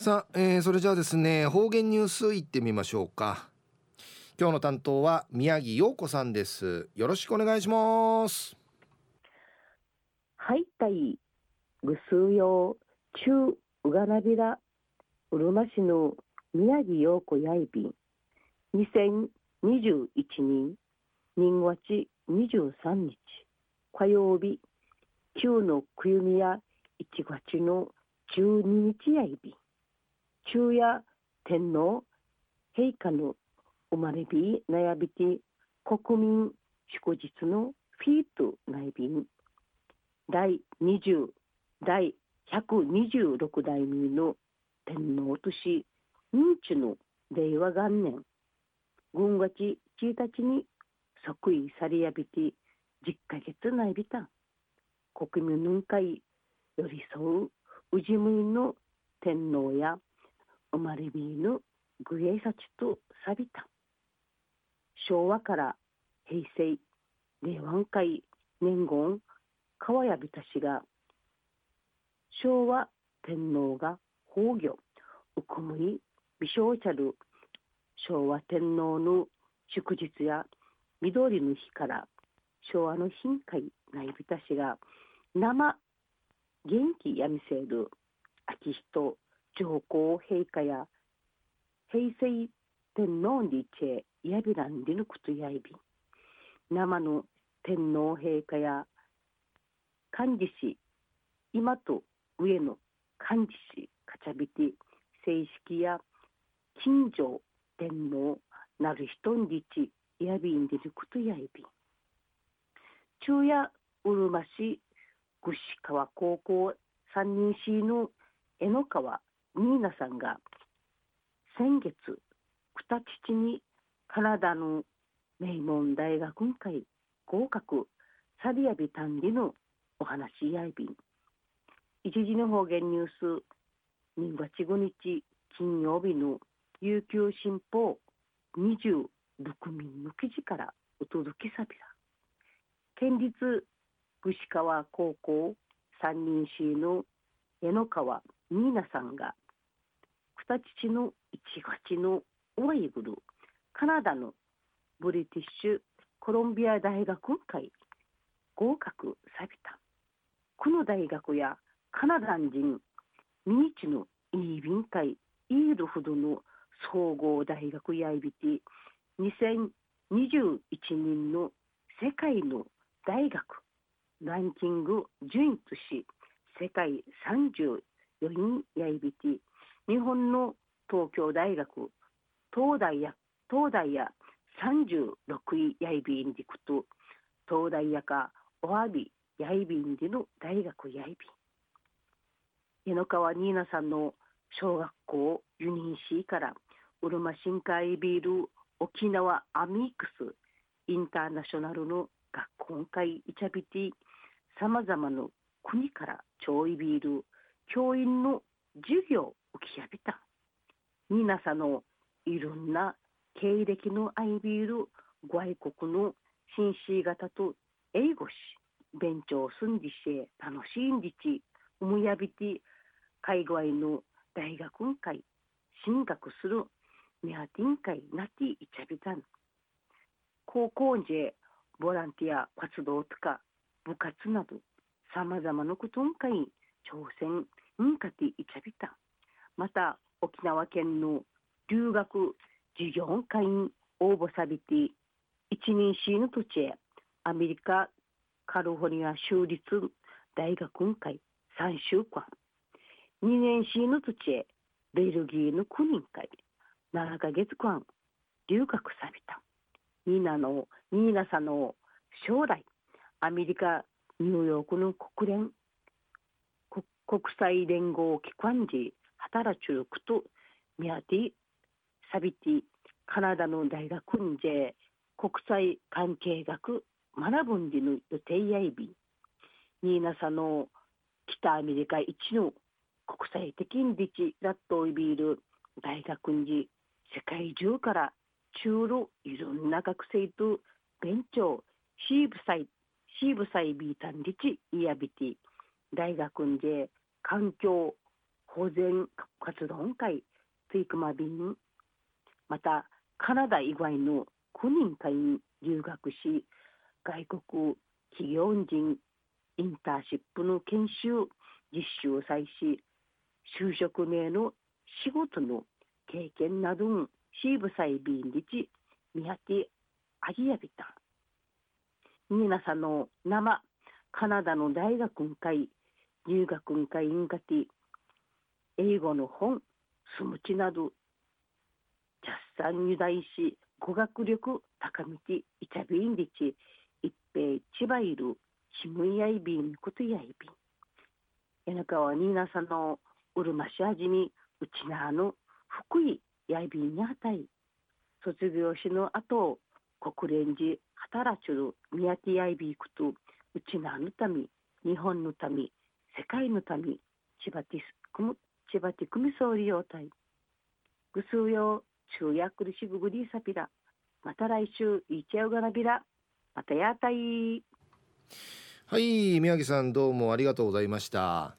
さあ、えー、それじゃあですね方言ニュースいってみましょうか。今日の担当は宮城陽子さんです。よろしくお願いします。はいたいぐすうよう中うがなびらうるま市の宮城陽子やいびん。2021年人月23日火曜日旧のくゆみや1月の12日やいびん。中夜天皇陛下の生まれびなやびて国民祝日のフィート内便。第20第126代目の天皇都市認知の令和元年。軍月1日に即位されやびて10ヶ月内びた。国民の会寄り添う氏むいの天皇や生まれびぬ具営さちと錆びた。昭和から平成令和会年言川谷びたしが昭和天皇が崩御うくむい美少ちゃる昭和天皇の祝日や緑の日から昭和の貧会ないびたしが生元気やみせる秋人上皇陛下や平成天皇にチェやびらんりぬくとやいび。生の天皇陛下や幹事氏今と上の幹事氏かちゃびて正式や近所天皇なる人にちやびんでるくとやいび。中夜うるま市串川高校三人市の江ノ川ニーナさんが先月二父にカナダの名門大学会合格サリアビ単理のお話やいびん一時の方言ニュース2月5日金曜日の琉球新報26民の記事からお届けさびら県立串川高校三人市の江ノ川ニーナさんが父の一月のオイグルカナダのブリティッシュコロンビア大学会合格さびた。この大学やカナダ人ミニチのイービン会イールフドの総合大学やいびて2021年の世界の大学ランキング順位とし世界34位やいびて日本の東京大学東大や東大や36位やいびんでくと東大やかおわびやいびんでの大学やいびん江ノ川ニーナさんの小学校ユニンシーからうるま深海ビール沖縄アミークスインターナショナルの学校会イチャビティさまざまな国から調理ビール教員の授業きやびた皆さんのいろんな経歴のアイビール外国の紳士型と英語し勉強すんじして楽しいんじちむやびて海外の大学会進学するメアティン会なっていちゃびたん高校でボランティア活動とか部活などさまざまなことんかい挑戦んかていちゃびたまた沖縄県の留学事業会に応募さびて一人市の土地へアメリカカリフォルニア州立大学会3週間。2年市の土地へベルギーの9人会7ヶ月間留学さびた。ニーナのニーナさんの将来アメリカニューヨークの国連国際連合機関時働ちゅうことミアティサビティカナダの大学んじ国際関係学学ぶんじの予定やいびニーナサの北アメリカ一の国際的に立地ラットイビール大学んじ世界中から中路いろんな学生と勉強シーブサイシーブサイビータンリチイヤビティ。大学んじ環境保全活動会トイクマ便またカナダ以外の9人会員留学し外国企業人インターシップの研修実習を再し就職名の仕事の経験などシーブサイビンリチミハティアギヤビタニナサの生カナダの大学会留学会インガティ英語の本スムチなどジャッサンユダイし語学力高みてイチャビンリチ一平千葉いるシムイヤイビンことやいびん柳川ニーナさんのうるましあじみうちなあの福井やいびんにあたい卒業しの後国連寺働ちゅる宮城やいびくとうちなあのため日本のため世界のため千葉ティスクム千葉テクミソーリヨータイぐすうよ中約りしぐぐりさびらまた来週いちゃうがなびらまたやたい。はい宮城さんどうもありがとうございました。